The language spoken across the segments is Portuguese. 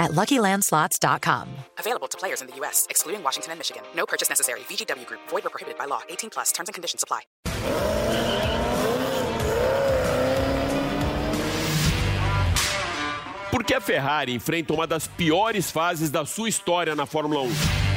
at LuckyLandSlots.com. Available to players in the U.S., excluding Washington and Michigan. No purchase necessary. VGW Group. Void or prohibited by law. 18 plus. Terms and conditions apply. Por que a Ferrari enfrenta uma das piores fases da sua história na Fórmula 1?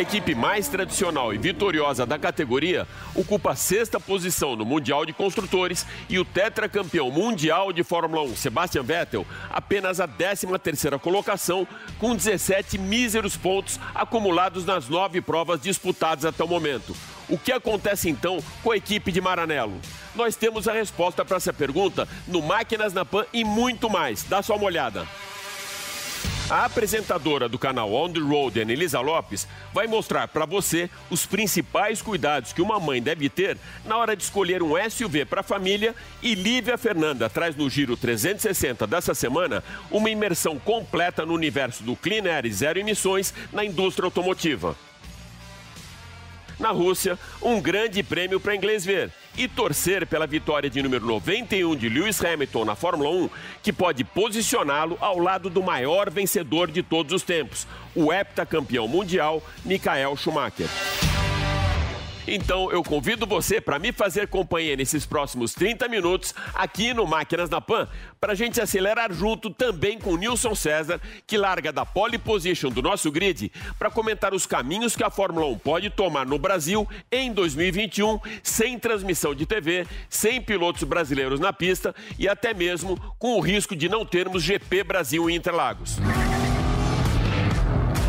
A equipe mais tradicional e vitoriosa da categoria ocupa a sexta posição no Mundial de Construtores e o tetracampeão mundial de Fórmula 1, Sebastian Vettel, apenas a 13ª colocação, com 17 míseros pontos acumulados nas nove provas disputadas até o momento. O que acontece então com a equipe de Maranello? Nós temos a resposta para essa pergunta no Máquinas na Pan e muito mais. Dá só uma olhada. A apresentadora do canal On the Road, Anelisa Lopes, vai mostrar para você os principais cuidados que uma mãe deve ter na hora de escolher um SUV para a família. E Lívia Fernanda traz no Giro 360 dessa semana uma imersão completa no universo do Clean Air e zero emissões na indústria automotiva. Na Rússia, um grande prêmio para inglês ver e torcer pela vitória de número 91 de Lewis Hamilton na Fórmula 1, que pode posicioná-lo ao lado do maior vencedor de todos os tempos, o heptacampeão mundial Michael Schumacher. Então eu convido você para me fazer companhia nesses próximos 30 minutos aqui no Máquinas na Pan, para a gente acelerar junto também com Nilson César, que larga da pole position do nosso grid para comentar os caminhos que a Fórmula 1 pode tomar no Brasil em 2021, sem transmissão de TV, sem pilotos brasileiros na pista e até mesmo com o risco de não termos GP Brasil em Interlagos.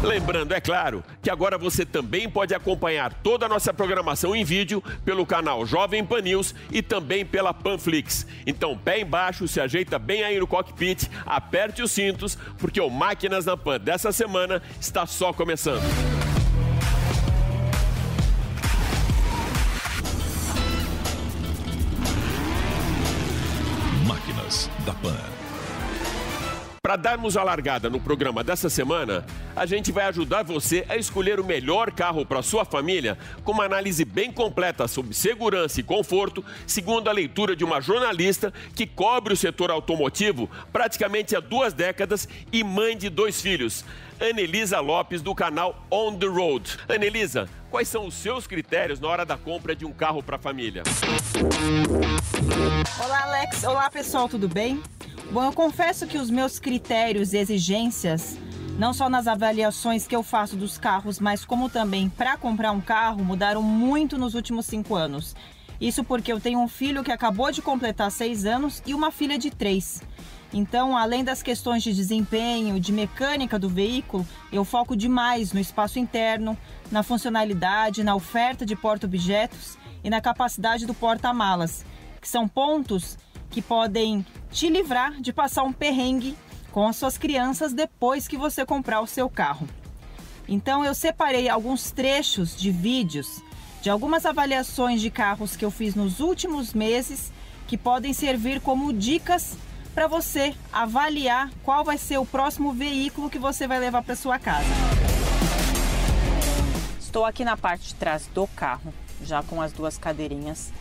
Lembrando, é claro, que agora você também pode acompanhar toda a nossa programação em vídeo pelo canal Jovem Pan News e também pela Panflix. Então, pé embaixo, se ajeita bem aí no cockpit, aperte os cintos, porque o Máquinas na Pan dessa semana está só começando. Máquinas da Pan. Para darmos a largada no programa dessa semana, a gente vai ajudar você a escolher o melhor carro para sua família, com uma análise bem completa sobre segurança e conforto, segundo a leitura de uma jornalista que cobre o setor automotivo praticamente há duas décadas e mãe de dois filhos. Anelisa Lopes, do canal On the Road. Anelisa, quais são os seus critérios na hora da compra de um carro para a família? Olá, Alex. Olá, pessoal, tudo bem? Bom, eu confesso que os meus critérios e exigências, não só nas avaliações que eu faço dos carros, mas como também para comprar um carro, mudaram muito nos últimos cinco anos. Isso porque eu tenho um filho que acabou de completar seis anos e uma filha de três. Então, além das questões de desempenho, de mecânica do veículo, eu foco demais no espaço interno, na funcionalidade, na oferta de porta-objetos e na capacidade do porta-malas, que são pontos que podem te livrar de passar um perrengue com as suas crianças depois que você comprar o seu carro. Então eu separei alguns trechos de vídeos de algumas avaliações de carros que eu fiz nos últimos meses que podem servir como dicas para você avaliar qual vai ser o próximo veículo que você vai levar para sua casa. Estou aqui na parte de trás do carro, já com as duas cadeirinhas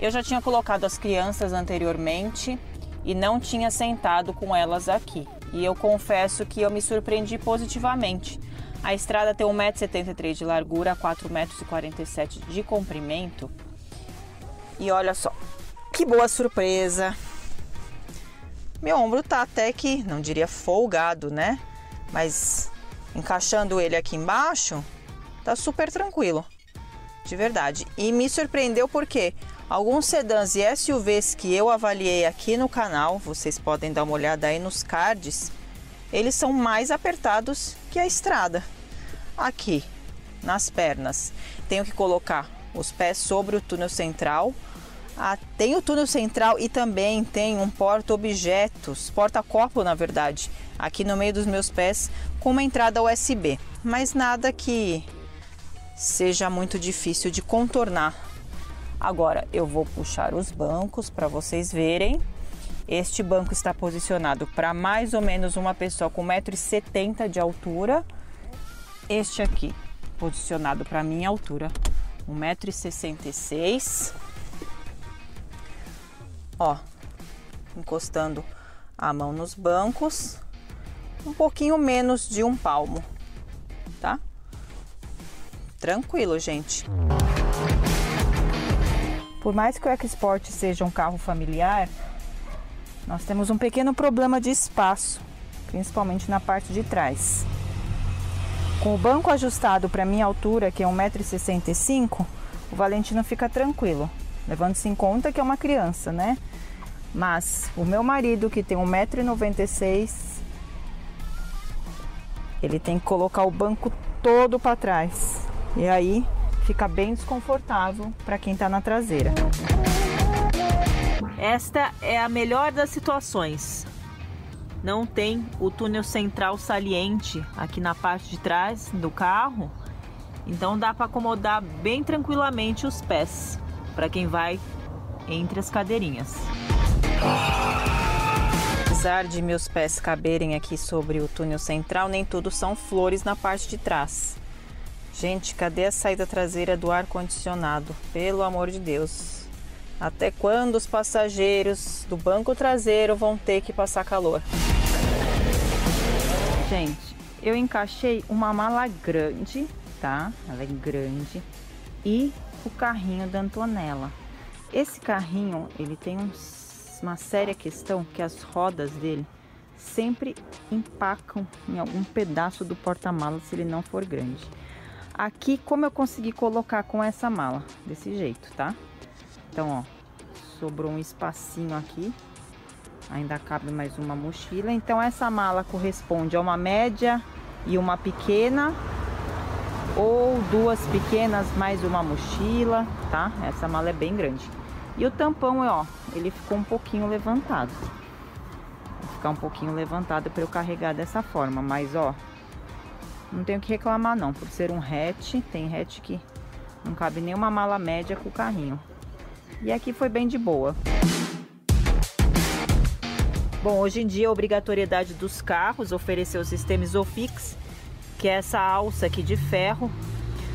eu já tinha colocado as crianças anteriormente e não tinha sentado com elas aqui. E eu confesso que eu me surpreendi positivamente. A estrada tem 1,73m de largura, 4,47m de comprimento. E olha só, que boa surpresa! Meu ombro tá até que, não diria folgado, né? Mas encaixando ele aqui embaixo, tá super tranquilo. De verdade. E me surpreendeu porque Alguns sedãs e SUVs que eu avaliei aqui no canal, vocês podem dar uma olhada aí nos cards, eles são mais apertados que a estrada. Aqui, nas pernas, tenho que colocar os pés sobre o túnel central. Ah, tem o túnel central e também tem um porta-objetos, porta-copo na verdade, aqui no meio dos meus pés, com uma entrada USB. Mas nada que seja muito difícil de contornar. Agora eu vou puxar os bancos para vocês verem. Este banco está posicionado para mais ou menos uma pessoa com 1,70m de altura. Este aqui, posicionado para minha altura, 1,66m. Ó, encostando a mão nos bancos, um pouquinho menos de um palmo, tá? Tranquilo, gente. Por mais que o EcoSport seja um carro familiar, nós temos um pequeno problema de espaço, principalmente na parte de trás. Com o banco ajustado para minha altura, que é 1,65m, o Valentino fica tranquilo, levando-se em conta que é uma criança, né? Mas o meu marido, que tem 1,96m, ele tem que colocar o banco todo para trás. E aí fica bem desconfortável para quem está na traseira. Esta é a melhor das situações. Não tem o túnel central saliente aqui na parte de trás do carro, então dá para acomodar bem tranquilamente os pés para quem vai entre as cadeirinhas. Apesar de meus pés caberem aqui sobre o túnel central, nem tudo são flores na parte de trás. Gente, cadê a saída traseira do ar condicionado? Pelo amor de Deus. Até quando os passageiros do banco traseiro vão ter que passar calor? Gente, eu encaixei uma mala grande, tá? Ela é grande. E o carrinho da Antonella. Esse carrinho, ele tem uns, uma séria questão que as rodas dele sempre empacam em algum pedaço do porta-malas se ele não for grande. Aqui, como eu consegui colocar com essa mala? Desse jeito, tá? Então, ó, sobrou um espacinho aqui. Ainda cabe mais uma mochila. Então, essa mala corresponde a uma média e uma pequena. Ou duas pequenas mais uma mochila, tá? Essa mala é bem grande. E o tampão, ó, ele ficou um pouquinho levantado. Vou ficar um pouquinho levantado para eu carregar dessa forma. Mas, ó, não tenho que reclamar não, por ser um hatch, tem hatch que não cabe nenhuma mala média com o carrinho. E aqui foi bem de boa. Bom, hoje em dia a obrigatoriedade dos carros oferecer o sistema Isofix, que é essa alça aqui de ferro.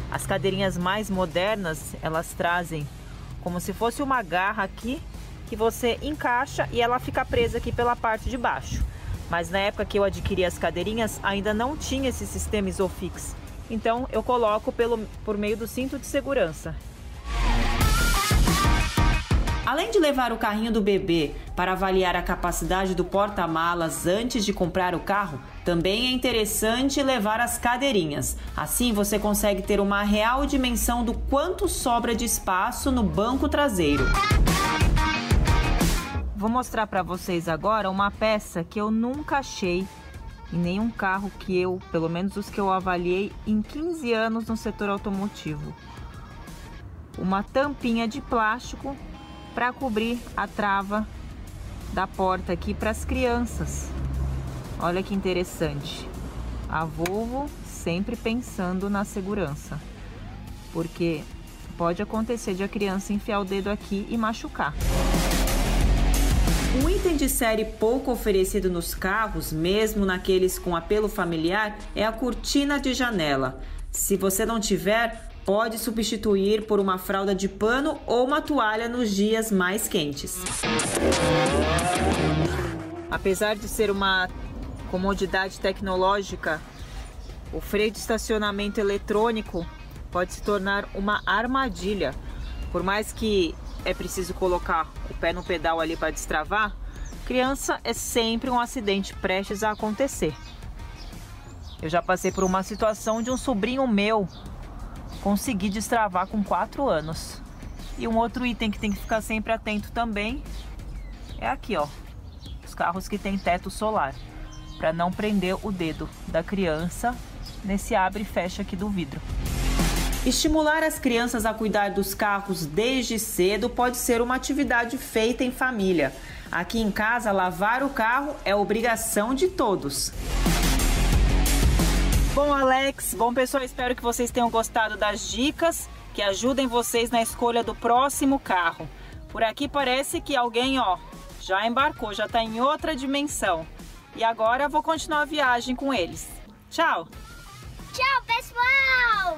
As cadeirinhas mais modernas, elas trazem como se fosse uma garra aqui que você encaixa e ela fica presa aqui pela parte de baixo. Mas na época que eu adquiri as cadeirinhas, ainda não tinha esse sistema Isofix. Então eu coloco pelo, por meio do cinto de segurança. Além de levar o carrinho do bebê para avaliar a capacidade do porta-malas antes de comprar o carro, também é interessante levar as cadeirinhas. Assim você consegue ter uma real dimensão do quanto sobra de espaço no banco traseiro. Vou mostrar para vocês agora uma peça que eu nunca achei em nenhum carro que eu, pelo menos os que eu avaliei em 15 anos no setor automotivo. Uma tampinha de plástico para cobrir a trava da porta aqui para as crianças. Olha que interessante. A Volvo sempre pensando na segurança, porque pode acontecer de a criança enfiar o dedo aqui e machucar. Um item de série pouco oferecido nos carros, mesmo naqueles com apelo familiar, é a cortina de janela. Se você não tiver, pode substituir por uma fralda de pano ou uma toalha nos dias mais quentes. Apesar de ser uma comodidade tecnológica, o freio de estacionamento eletrônico pode se tornar uma armadilha. Por mais que é preciso colocar o pé no pedal ali para destravar, criança é sempre um acidente prestes a acontecer. Eu já passei por uma situação de um sobrinho meu conseguir destravar com 4 anos. E um outro item que tem que ficar sempre atento também é aqui, ó, os carros que tem teto solar, para não prender o dedo da criança nesse abre e fecha aqui do vidro. Estimular as crianças a cuidar dos carros desde cedo pode ser uma atividade feita em família. Aqui em casa, lavar o carro é obrigação de todos. Bom, Alex, bom pessoal, espero que vocês tenham gostado das dicas que ajudem vocês na escolha do próximo carro. Por aqui parece que alguém, ó, já embarcou, já está em outra dimensão. E agora vou continuar a viagem com eles. Tchau! Tchau, pessoal!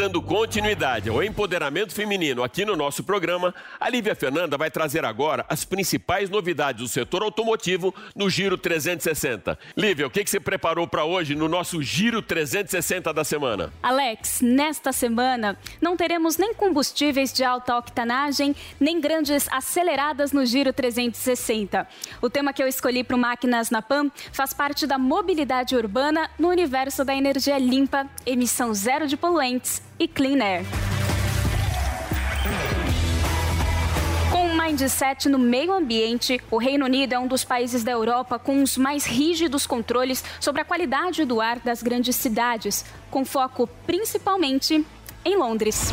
Dando continuidade ao empoderamento feminino aqui no nosso programa, a Lívia Fernanda vai trazer agora as principais novidades do setor automotivo no Giro 360. Lívia, o que, que você preparou para hoje no nosso Giro 360 da semana? Alex, nesta semana não teremos nem combustíveis de alta octanagem, nem grandes aceleradas no Giro 360. O tema que eu escolhi para o Máquinas na PAM faz parte da mobilidade urbana no universo da energia limpa, emissão zero de poluentes e Clean Air. Com um mindset no meio ambiente, o Reino Unido é um dos países da Europa com os mais rígidos controles sobre a qualidade do ar das grandes cidades, com foco principalmente em Londres.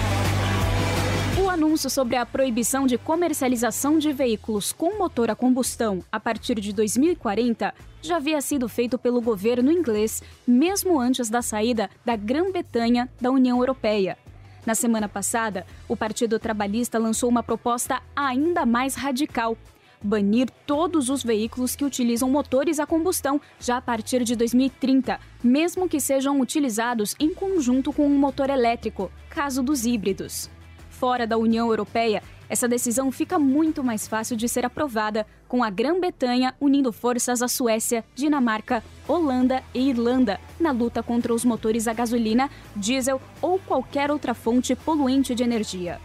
Anúncio sobre a proibição de comercialização de veículos com motor a combustão a partir de 2040 já havia sido feito pelo governo inglês mesmo antes da saída da Grã-Bretanha da União Europeia. Na semana passada, o Partido Trabalhista lançou uma proposta ainda mais radical: banir todos os veículos que utilizam motores a combustão já a partir de 2030, mesmo que sejam utilizados em conjunto com um motor elétrico, caso dos híbridos fora da União Europeia, essa decisão fica muito mais fácil de ser aprovada, com a Grã-Bretanha unindo forças à Suécia, Dinamarca, Holanda e Irlanda na luta contra os motores a gasolina, diesel ou qualquer outra fonte poluente de energia.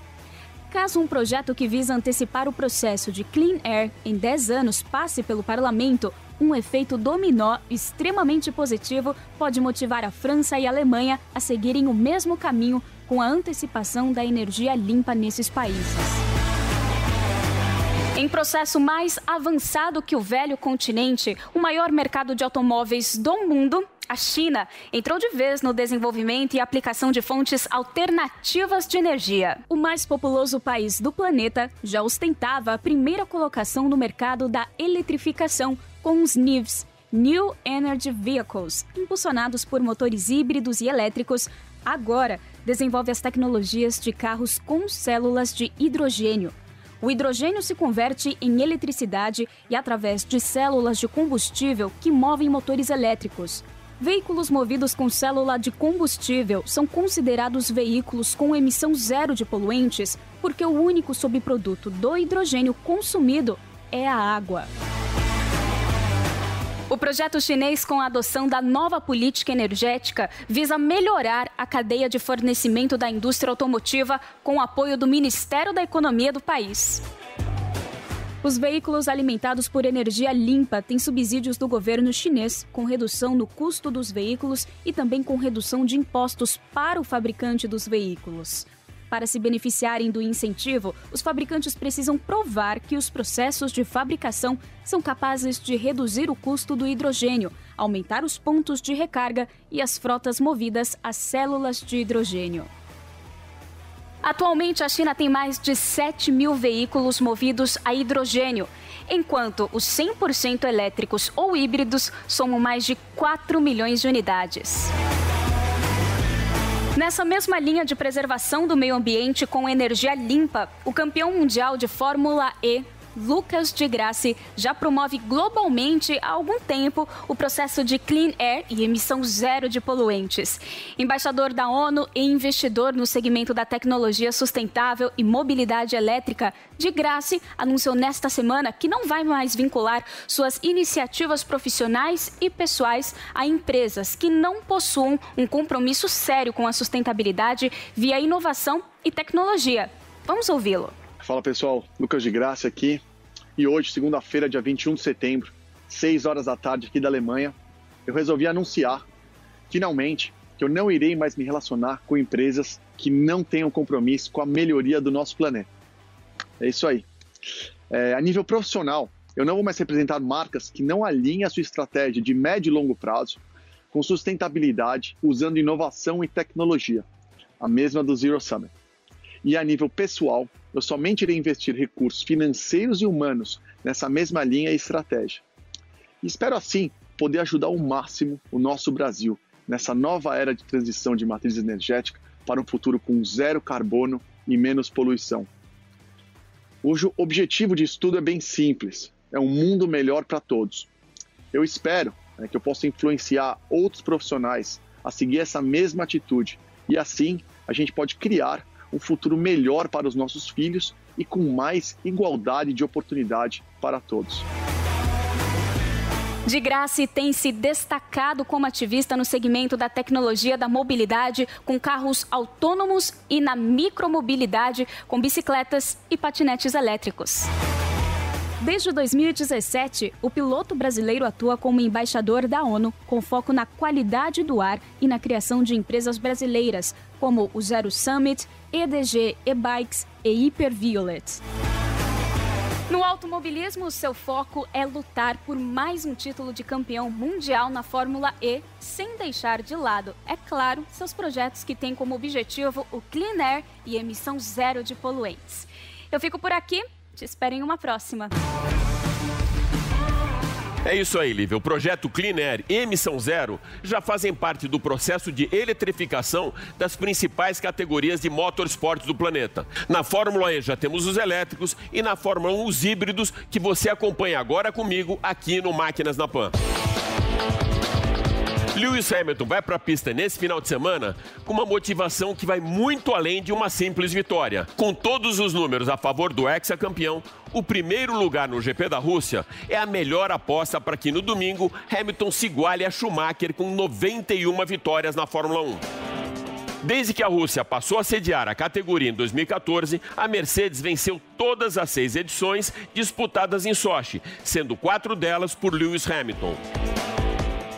Caso um projeto que visa antecipar o processo de Clean Air em 10 anos passe pelo parlamento, um efeito dominó extremamente positivo pode motivar a França e a Alemanha a seguirem o mesmo caminho com a antecipação da energia limpa nesses países. Em processo mais avançado que o velho continente, o maior mercado de automóveis do mundo, a China, entrou de vez no desenvolvimento e aplicação de fontes alternativas de energia. O mais populoso país do planeta já ostentava a primeira colocação no mercado da eletrificação com os NIVs, New Energy Vehicles, impulsionados por motores híbridos e elétricos, agora desenvolve as tecnologias de carros com células de hidrogênio. O hidrogênio se converte em eletricidade e através de células de combustível que movem motores elétricos. Veículos movidos com célula de combustível são considerados veículos com emissão zero de poluentes porque o único subproduto do hidrogênio consumido é a água. O projeto chinês com a adoção da nova política energética visa melhorar a cadeia de fornecimento da indústria automotiva com o apoio do Ministério da Economia do país. Os veículos alimentados por energia limpa têm subsídios do governo chinês, com redução no custo dos veículos e também com redução de impostos para o fabricante dos veículos. Para se beneficiarem do incentivo, os fabricantes precisam provar que os processos de fabricação são capazes de reduzir o custo do hidrogênio, aumentar os pontos de recarga e as frotas movidas a células de hidrogênio. Atualmente, a China tem mais de 7 mil veículos movidos a hidrogênio, enquanto os 100% elétricos ou híbridos somam mais de 4 milhões de unidades. Nessa mesma linha de preservação do meio ambiente com energia limpa, o campeão mundial de Fórmula E, Lucas de Grassi já promove globalmente há algum tempo o processo de clean air e emissão zero de poluentes. Embaixador da ONU e investidor no segmento da tecnologia sustentável e mobilidade elétrica, de Grassi anunciou nesta semana que não vai mais vincular suas iniciativas profissionais e pessoais a empresas que não possuam um compromisso sério com a sustentabilidade via inovação e tecnologia. Vamos ouvi-lo. Fala pessoal, Lucas de Graça aqui. E hoje, segunda-feira, dia 21 de setembro, 6 horas da tarde aqui da Alemanha, eu resolvi anunciar, finalmente, que eu não irei mais me relacionar com empresas que não tenham compromisso com a melhoria do nosso planeta. É isso aí. É, a nível profissional, eu não vou mais representar marcas que não alinhem a sua estratégia de médio e longo prazo com sustentabilidade, usando inovação e tecnologia, a mesma do Zero Summit. E a nível pessoal, eu somente irei investir recursos financeiros e humanos nessa mesma linha e estratégia. E espero assim poder ajudar ao máximo o nosso Brasil nessa nova era de transição de matriz energética para um futuro com zero carbono e menos poluição. O objetivo de estudo é bem simples: é um mundo melhor para todos. Eu espero né, que eu possa influenciar outros profissionais a seguir essa mesma atitude e assim a gente pode criar um futuro melhor para os nossos filhos e com mais igualdade de oportunidade para todos. De Graça tem se destacado como ativista no segmento da tecnologia da mobilidade, com carros autônomos e na micromobilidade, com bicicletas e patinetes elétricos. Desde 2017, o piloto brasileiro atua como embaixador da ONU, com foco na qualidade do ar e na criação de empresas brasileiras, como o Zero Summit, EDG, E-Bikes e Hyperviolet. No automobilismo, seu foco é lutar por mais um título de campeão mundial na Fórmula E, sem deixar de lado, é claro, seus projetos que têm como objetivo o clean air e emissão zero de poluentes. Eu fico por aqui, te espero em uma próxima. É isso aí, Lívia. O projeto Clean Air e Emissão Zero já fazem parte do processo de eletrificação das principais categorias de motorsports do planeta. Na Fórmula E já temos os elétricos e na Fórmula 1 os híbridos que você acompanha agora comigo aqui no Máquinas na Pan. Lewis Hamilton vai para a pista nesse final de semana com uma motivação que vai muito além de uma simples vitória. Com todos os números a favor do ex-campeão, o primeiro lugar no GP da Rússia é a melhor aposta para que no domingo Hamilton se iguale a Schumacher com 91 vitórias na Fórmula 1. Desde que a Rússia passou a sediar a categoria em 2014, a Mercedes venceu todas as seis edições disputadas em Sochi, sendo quatro delas por Lewis Hamilton.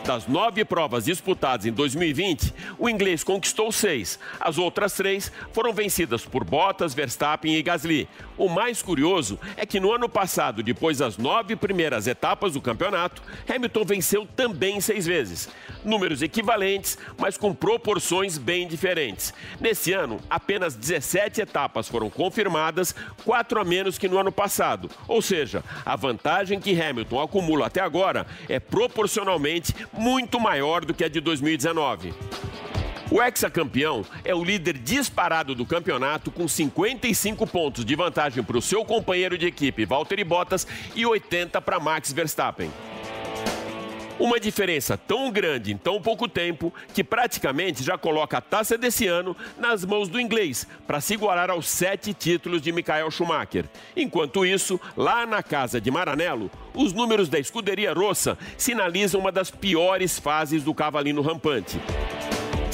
Das nove provas disputadas em 2020, o inglês conquistou seis. As outras três foram vencidas por Bottas, Verstappen e Gasly. O mais curioso é que no ano passado, depois das nove primeiras etapas do campeonato, Hamilton venceu também seis vezes. Números equivalentes, mas com proporções bem diferentes. Nesse ano, apenas 17 etapas foram confirmadas, quatro a menos que no ano passado. Ou seja, a vantagem que Hamilton acumula até agora é proporcionalmente muito maior do que a de 2019. O ex-campeão é o líder disparado do campeonato com 55 pontos de vantagem para o seu companheiro de equipe, Valtteri Bottas, e 80 para Max Verstappen. Uma diferença tão grande em tão pouco tempo que praticamente já coloca a taça desse ano nas mãos do inglês, para se igualar aos sete títulos de Michael Schumacher. Enquanto isso, lá na casa de Maranello, os números da escuderia Rossa sinalizam uma das piores fases do cavalinho rampante.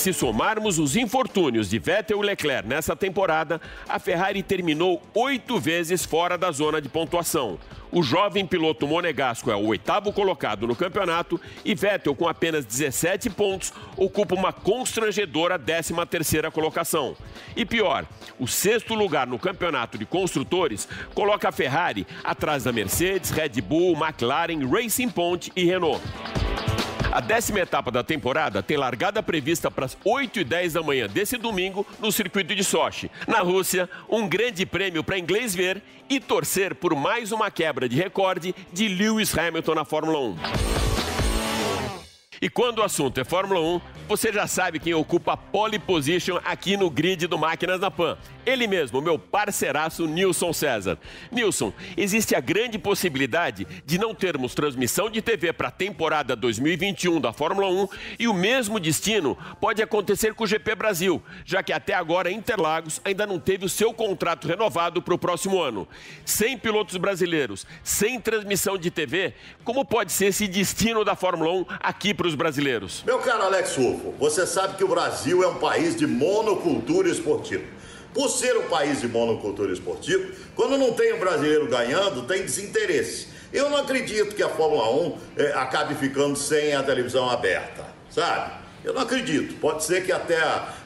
Se somarmos os infortúnios de Vettel e Leclerc nessa temporada, a Ferrari terminou oito vezes fora da zona de pontuação. O jovem piloto monegasco é o oitavo colocado no campeonato e Vettel, com apenas 17 pontos, ocupa uma constrangedora 13 terceira colocação. E pior, o sexto lugar no campeonato de construtores coloca a Ferrari atrás da Mercedes, Red Bull, McLaren, Racing Point e Renault. A décima etapa da temporada tem largada prevista para as 8 e 10 da manhã desse domingo no circuito de Sochi. Na Rússia, um grande prêmio para inglês ver e torcer por mais uma quebra de recorde de Lewis Hamilton na Fórmula 1. E quando o assunto é Fórmula 1, você já sabe quem ocupa a pole position aqui no grid do Máquinas na Pan. Ele mesmo, meu parceiraço Nilson César. Nilson, existe a grande possibilidade de não termos transmissão de TV para a temporada 2021 da Fórmula 1 e o mesmo destino pode acontecer com o GP Brasil, já que até agora Interlagos ainda não teve o seu contrato renovado para o próximo ano. Sem pilotos brasileiros, sem transmissão de TV, como pode ser esse destino da Fórmula 1 aqui para os brasileiros? Meu caro Alex Ufo, você sabe que o Brasil é um país de monocultura esportiva. Por ser um país de monocultura esportiva, quando não tem um brasileiro ganhando, tem desinteresse. Eu não acredito que a Fórmula 1 é, acabe ficando sem a televisão aberta, sabe? Eu não acredito. Pode ser que até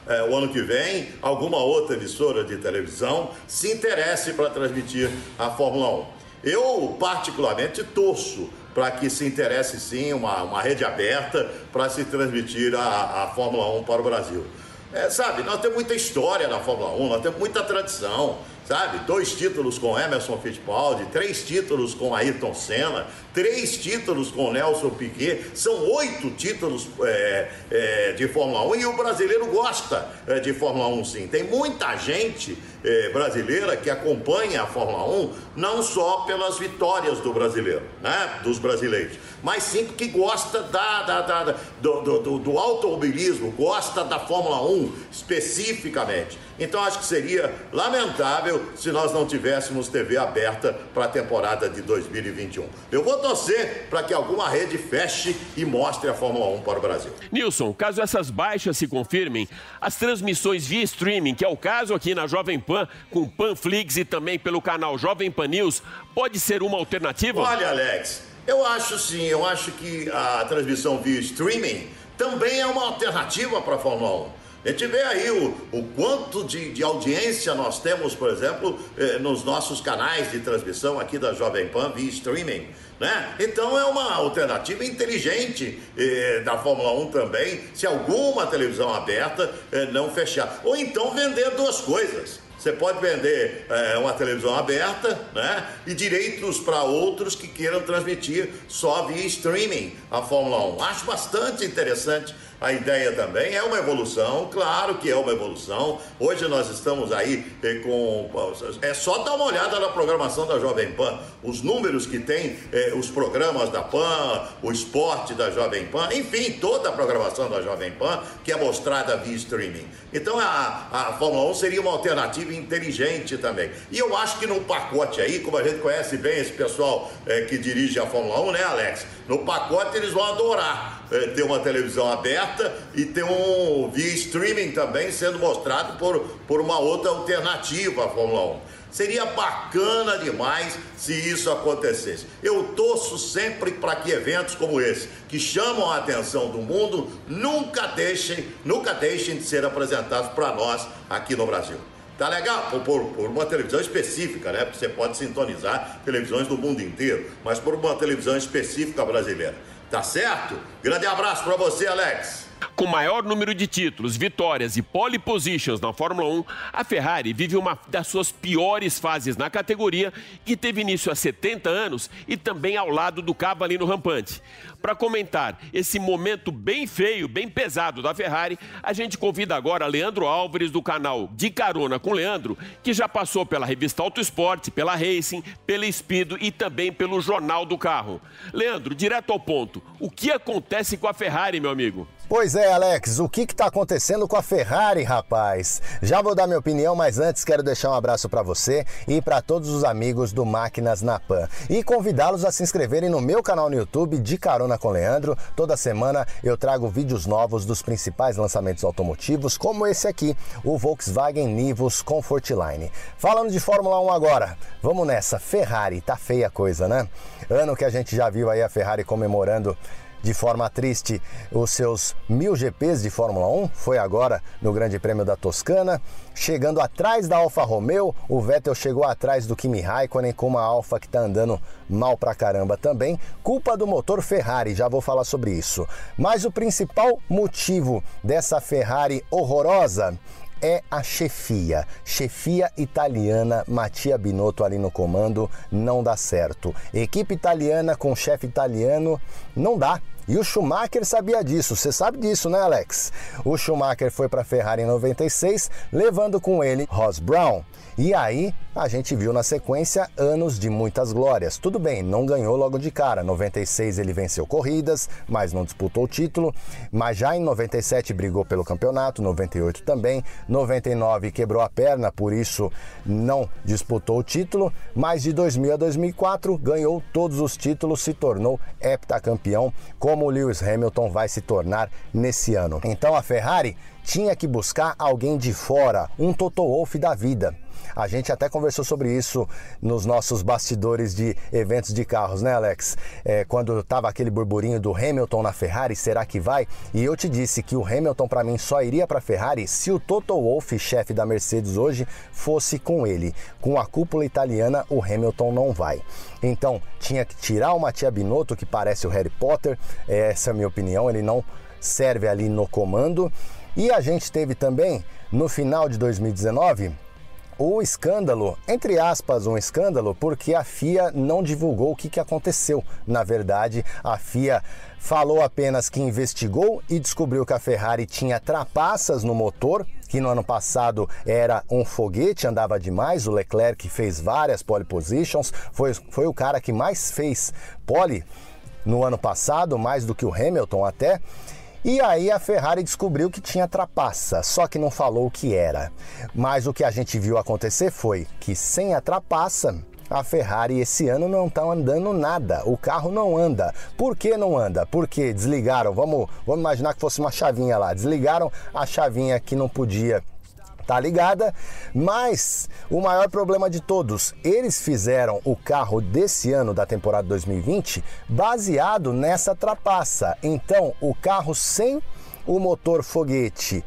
é, o ano que vem alguma outra emissora de televisão se interesse para transmitir a Fórmula 1. Eu, particularmente, torço para que se interesse sim uma, uma rede aberta para se transmitir a, a Fórmula 1 para o Brasil. É, sabe, nós temos muita história na Fórmula 1, nós temos muita tradição sabe? Dois títulos com Emerson Fittipaldi, três títulos com Ayrton Senna, três títulos com Nelson Piquet, são oito títulos é, é, de Fórmula 1 e o brasileiro gosta é, de Fórmula 1 sim. Tem muita gente é, brasileira que acompanha a Fórmula 1 não só pelas vitórias do brasileiro, né? Dos brasileiros, mas sim que gosta da, da, da do, do, do automobilismo, gosta da Fórmula 1 especificamente. Então acho que seria lamentável se nós não tivéssemos TV aberta para a temporada de 2021. Eu vou torcer para que alguma rede feche e mostre a Fórmula 1 para o Brasil. Nilson, caso essas baixas se confirmem, as transmissões via streaming, que é o caso aqui na Jovem Pan, com Panflix e também pelo canal Jovem Pan News, pode ser uma alternativa? Olha, Alex, eu acho sim, eu acho que a transmissão via streaming também é uma alternativa para a Fórmula 1. A gente vê aí o, o quanto de, de audiência nós temos, por exemplo, eh, nos nossos canais de transmissão aqui da Jovem Pan via streaming. Né? Então é uma alternativa inteligente eh, da Fórmula 1 também, se alguma televisão aberta eh, não fechar. Ou então vender duas coisas. Você pode vender é, uma televisão aberta né, e direitos para outros que queiram transmitir só via streaming a Fórmula 1. Acho bastante interessante a ideia também é uma evolução, claro que é uma evolução. Hoje nós estamos aí eh, com. É só dar uma olhada na programação da Jovem Pan, os números que tem, eh, os programas da Pan, o esporte da Jovem Pan, enfim, toda a programação da Jovem Pan que é mostrada via streaming. Então a, a Fórmula 1 seria uma alternativa inteligente também. E eu acho que no pacote aí, como a gente conhece bem esse pessoal eh, que dirige a Fórmula 1, né, Alex? No pacote eles vão adorar é, ter uma televisão aberta e ter um via streaming também sendo mostrado por, por uma outra alternativa à Fórmula 1. Seria bacana demais se isso acontecesse. Eu torço sempre para que eventos como esse, que chamam a atenção do mundo, nunca deixem, nunca deixem de ser apresentados para nós aqui no Brasil. Tá legal? Por, por, por, uma televisão específica, né? Porque você pode sintonizar televisões do mundo inteiro, mas por uma televisão específica brasileira. Tá certo? Grande abraço para você, Alex. Com maior número de títulos, vitórias e pole positions na Fórmula 1, a Ferrari vive uma das suas piores fases na categoria, que teve início há 70 anos e também ao lado do cavalinho rampante. Para comentar esse momento bem feio, bem pesado da Ferrari, a gente convida agora Leandro Álvares do canal De Carona com Leandro, que já passou pela revista Auto Esporte, pela Racing, pela Speedo e também pelo Jornal do Carro. Leandro, direto ao ponto, o que acontece com a Ferrari, meu amigo? Pois é, Alex, o que está acontecendo com a Ferrari, rapaz? Já vou dar minha opinião, mas antes quero deixar um abraço para você e para todos os amigos do Máquinas na Pan e convidá-los a se inscreverem no meu canal no YouTube de Carona com Leandro. Toda semana eu trago vídeos novos dos principais lançamentos automotivos, como esse aqui, o Volkswagen Nivus Comfortline. Falando de Fórmula 1 agora, vamos nessa. Ferrari, tá feia a coisa, né? Ano que a gente já viu aí a Ferrari comemorando de forma triste os seus mil GPs de Fórmula 1, foi agora no Grande Prêmio da Toscana. Chegando atrás da Alfa Romeo, o Vettel chegou atrás do Kimi Raikkonen com uma Alfa que está andando mal pra caramba também. Culpa do motor Ferrari, já vou falar sobre isso. Mas o principal motivo dessa Ferrari horrorosa é a chefia. Chefia italiana, Mattia Binotto ali no comando, não dá certo. Equipe italiana com chefe italiano, não dá. E o Schumacher sabia disso, você sabe disso, né, Alex? O Schumacher foi para a Ferrari em 96, levando com ele Ross Brown. E aí a gente viu na sequência anos de muitas glórias. Tudo bem, não ganhou logo de cara. 96 ele venceu corridas, mas não disputou o título. Mas já em 97 brigou pelo campeonato, 98 também, 99 quebrou a perna, por isso não disputou o título. Mas de 2000 a 2004 ganhou todos os títulos, se tornou heptacampeão, como Lewis Hamilton vai se tornar nesse ano. Então a Ferrari tinha que buscar alguém de fora, um Toto Wolff da vida. A gente até conversou sobre isso nos nossos bastidores de eventos de carros, né, Alex? É, quando tava aquele burburinho do Hamilton na Ferrari, será que vai? E eu te disse que o Hamilton para mim só iria para a Ferrari se o Toto Wolff, chefe da Mercedes hoje, fosse com ele. Com a cúpula italiana, o Hamilton não vai. Então, tinha que tirar o Mattia Binotto, que parece o Harry Potter, essa é a minha opinião, ele não serve ali no comando E a gente teve também, no final de 2019, o escândalo, entre aspas, um escândalo, porque a FIA não divulgou o que, que aconteceu. Na verdade, a FIA falou apenas que investigou e descobriu que a Ferrari tinha trapaças no motor, que no ano passado era um foguete, andava demais. O Leclerc fez várias pole positions, foi, foi o cara que mais fez pole no ano passado, mais do que o Hamilton até. E aí a Ferrari descobriu que tinha trapaça, só que não falou o que era. Mas o que a gente viu acontecer foi que sem a trapaça, a Ferrari esse ano não está andando nada. O carro não anda. Por que não anda? Porque desligaram. Vamos, vamos imaginar que fosse uma chavinha lá. Desligaram a chavinha que não podia tá ligada? Mas o maior problema de todos, eles fizeram o carro desse ano da temporada 2020 baseado nessa trapaça. Então, o carro sem o motor foguete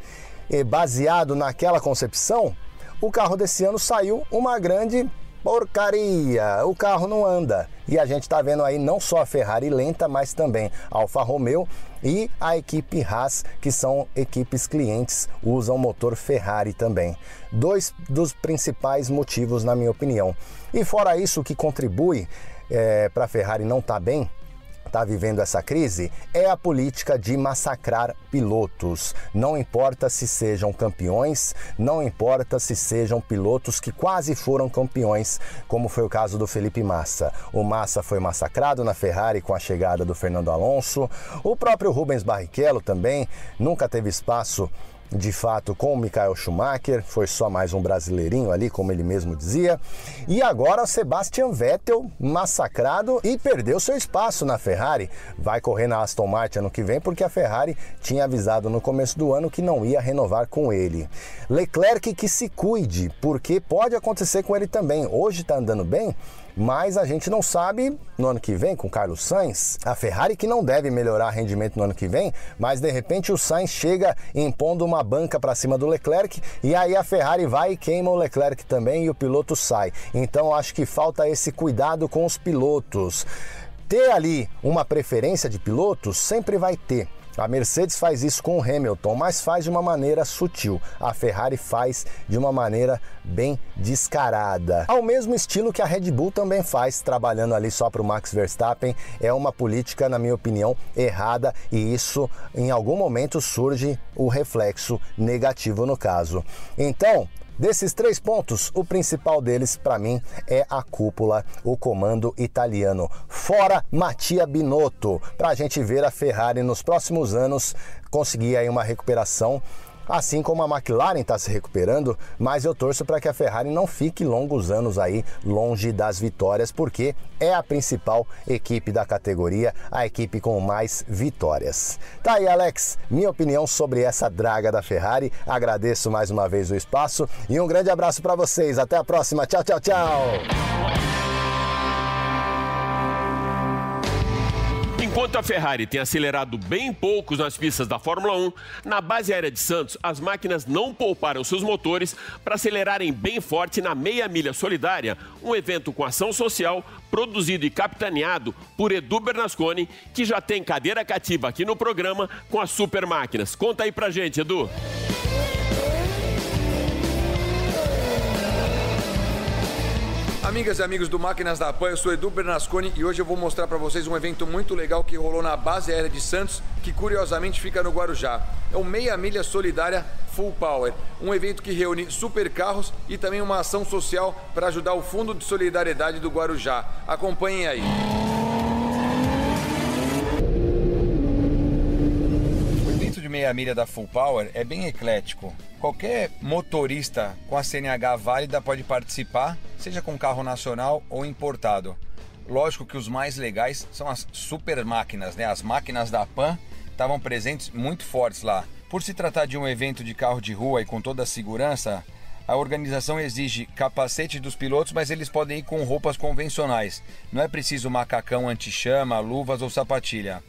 baseado naquela concepção, o carro desse ano saiu uma grande porcaria, o carro não anda. E a gente está vendo aí não só a Ferrari lenta, mas também a Alfa Romeo e a equipe Haas, que são equipes clientes, usam motor Ferrari também. Dois dos principais motivos, na minha opinião. E fora isso, o que contribui é, para a Ferrari não estar tá bem está vivendo essa crise é a política de massacrar pilotos. Não importa se sejam campeões, não importa se sejam pilotos que quase foram campeões, como foi o caso do Felipe Massa. O Massa foi massacrado na Ferrari com a chegada do Fernando Alonso. O próprio Rubens Barrichello também nunca teve espaço de fato com o Michael Schumacher, foi só mais um brasileirinho ali, como ele mesmo dizia. E agora Sebastian Vettel massacrado e perdeu seu espaço na Ferrari. Vai correr na Aston Martin ano que vem porque a Ferrari tinha avisado no começo do ano que não ia renovar com ele. Leclerc que se cuide, porque pode acontecer com ele também. Hoje está andando bem, mas a gente não sabe no ano que vem com Carlos Sainz, a Ferrari que não deve melhorar rendimento no ano que vem, mas de repente o Sainz chega impondo uma banca para cima do Leclerc e aí a Ferrari vai e queima o Leclerc também e o piloto sai. Então acho que falta esse cuidado com os pilotos. Ter ali uma preferência de pilotos sempre vai ter a Mercedes faz isso com o Hamilton, mas faz de uma maneira sutil. A Ferrari faz de uma maneira bem descarada. Ao mesmo estilo que a Red Bull também faz, trabalhando ali só para o Max Verstappen. É uma política, na minha opinião, errada e isso em algum momento surge o reflexo negativo no caso. Então, Desses três pontos, o principal deles, para mim, é a cúpula, o comando italiano. Fora Mattia Binotto, para a gente ver a Ferrari nos próximos anos conseguir aí uma recuperação assim como a McLaren está se recuperando, mas eu torço para que a Ferrari não fique longos anos aí longe das vitórias, porque é a principal equipe da categoria, a equipe com mais vitórias. Tá aí, Alex, minha opinião sobre essa draga da Ferrari. Agradeço mais uma vez o espaço e um grande abraço para vocês. Até a próxima. Tchau, tchau, tchau. Enquanto a Ferrari tem acelerado bem poucos nas pistas da Fórmula 1, na base aérea de Santos, as máquinas não pouparam seus motores para acelerarem bem forte na meia milha solidária, um evento com ação social produzido e capitaneado por Edu Bernasconi, que já tem cadeira cativa aqui no programa com as super máquinas. Conta aí pra gente, Edu. Amigas e amigos do Máquinas da Pan, eu sou Edu Bernasconi e hoje eu vou mostrar para vocês um evento muito legal que rolou na base aérea de Santos, que curiosamente fica no Guarujá. É o Meia Milha Solidária Full Power, um evento que reúne super carros e também uma ação social para ajudar o Fundo de Solidariedade do Guarujá. Acompanhem aí. Meia milha da Full Power é bem eclético. Qualquer motorista com a CNH válida pode participar, seja com carro nacional ou importado. Lógico que os mais legais são as super máquinas, né? As máquinas da Pan estavam presentes muito fortes lá. Por se tratar de um evento de carro de rua e com toda a segurança, a organização exige capacete dos pilotos, mas eles podem ir com roupas convencionais. Não é preciso macacão anti-chama, luvas ou sapatilha.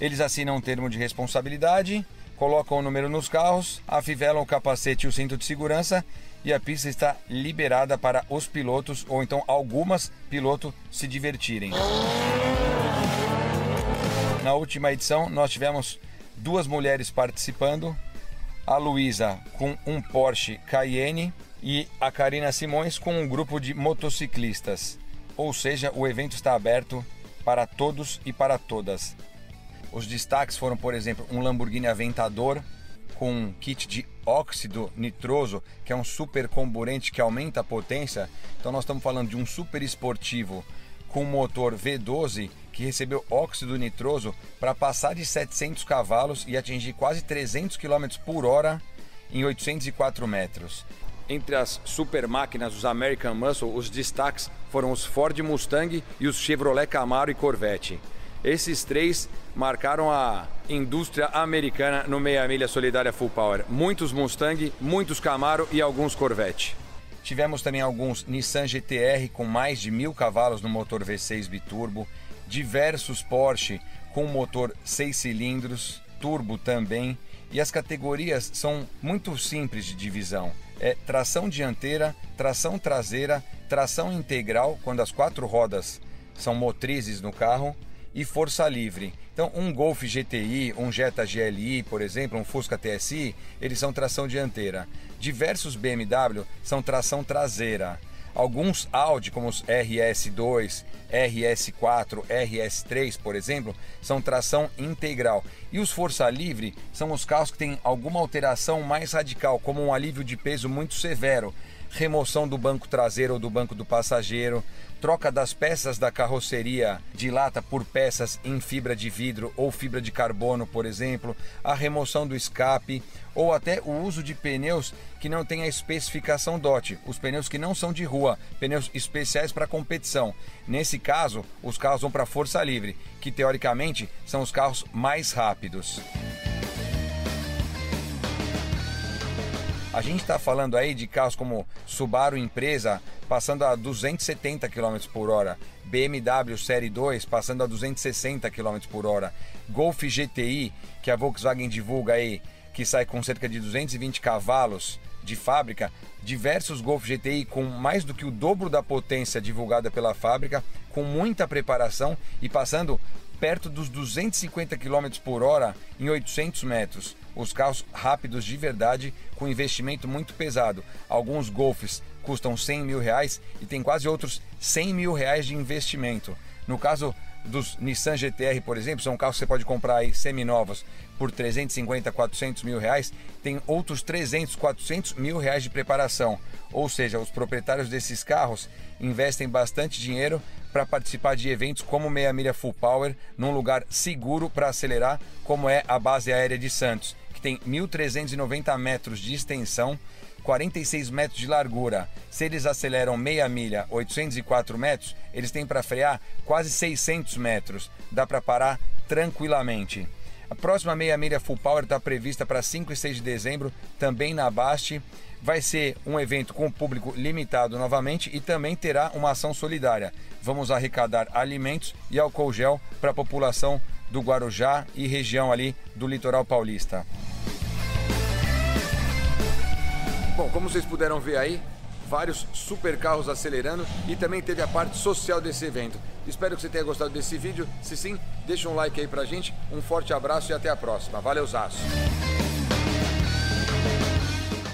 Eles assinam um termo de responsabilidade colocam o número nos carros, afivelam o capacete e o cinto de segurança e a pista está liberada para os pilotos ou então algumas pilotos se divertirem. Na última edição nós tivemos duas mulheres participando, a Luísa com um Porsche Cayenne e a Karina Simões com um grupo de motociclistas. Ou seja, o evento está aberto para todos e para todas. Os destaques foram, por exemplo, um Lamborghini Aventador com um kit de óxido nitroso, que é um super comburente que aumenta a potência. Então nós estamos falando de um super esportivo com motor V12 que recebeu óxido nitroso para passar de 700 cavalos e atingir quase 300 km por hora em 804 metros. Entre as super máquinas, os American Muscle, os destaques foram os Ford Mustang e os Chevrolet Camaro e Corvette. Esses três marcaram a indústria americana no Meia Milha Solidária Full Power. Muitos Mustang, muitos Camaro e alguns Corvette. Tivemos também alguns Nissan GTR com mais de mil cavalos no motor V6 biturbo, diversos Porsche com motor 6 cilindros, turbo também, e as categorias são muito simples de divisão. É tração dianteira, tração traseira, tração integral, quando as quatro rodas são motrizes no carro, e força livre. Então, um Golf GTI, um Jetta GLI, por exemplo, um Fusca TSI, eles são tração dianteira. Diversos BMW são tração traseira. Alguns Audi, como os RS2, RS4, RS3, por exemplo, são tração integral. E os Força Livre são os carros que têm alguma alteração mais radical, como um alívio de peso muito severo, remoção do banco traseiro ou do banco do passageiro, troca das peças da carroceria de lata por peças em fibra de vidro ou fibra de carbono, por exemplo, a remoção do escape ou até o uso de pneus que não têm a especificação DOT, os pneus que não são de rua, pneus especiais para competição. Nesse caso, os carros vão para força livre, que teoricamente são os carros mais rápidos. A gente está falando aí de carros como Subaru Empresa passando a 270 km por hora, BMW Série 2 passando a 260 km por hora, Golf GTI, que a Volkswagen divulga aí, que sai com cerca de 220 cavalos de fábrica, diversos Golf GTI com mais do que o dobro da potência divulgada pela fábrica, com muita preparação e passando perto dos 250 km por hora em 800 metros os carros rápidos de verdade com investimento muito pesado. Alguns Golfs custam 100 mil reais e tem quase outros 100 mil reais de investimento. No caso dos Nissan GTR, por exemplo, são carros que você pode comprar aí seminovos por 350, 400 mil reais, tem outros 300, 400 mil reais de preparação. Ou seja, os proprietários desses carros investem bastante dinheiro para participar de eventos como Meia Milha Full Power, num lugar seguro para acelerar, como é a base aérea de Santos, que tem 1.390 metros de extensão, 46 metros de largura. Se eles aceleram meia milha, 804 metros, eles têm para frear quase 600 metros. Dá para parar tranquilamente. A próxima meia milha Full Power está prevista para 5 e 6 de dezembro, também na Basti. Vai ser um evento com público limitado novamente e também terá uma ação solidária. Vamos arrecadar alimentos e álcool gel para a população do Guarujá e região ali do litoral paulista. Bom, como vocês puderam ver aí, vários super carros acelerando e também teve a parte social desse evento. Espero que você tenha gostado desse vídeo. Se sim, deixa um like aí pra gente. Um forte abraço e até a próxima. Valeu, Zaço!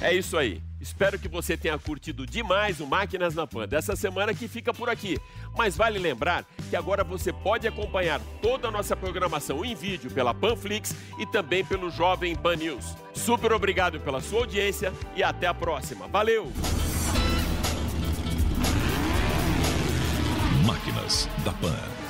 É isso aí. Espero que você tenha curtido demais o Máquinas na Pan dessa semana que fica por aqui. Mas vale lembrar que agora você pode acompanhar toda a nossa programação em vídeo pela Panflix e também pelo Jovem Pan News. Super obrigado pela sua audiência e até a próxima. Valeu! Máquinas da Pan.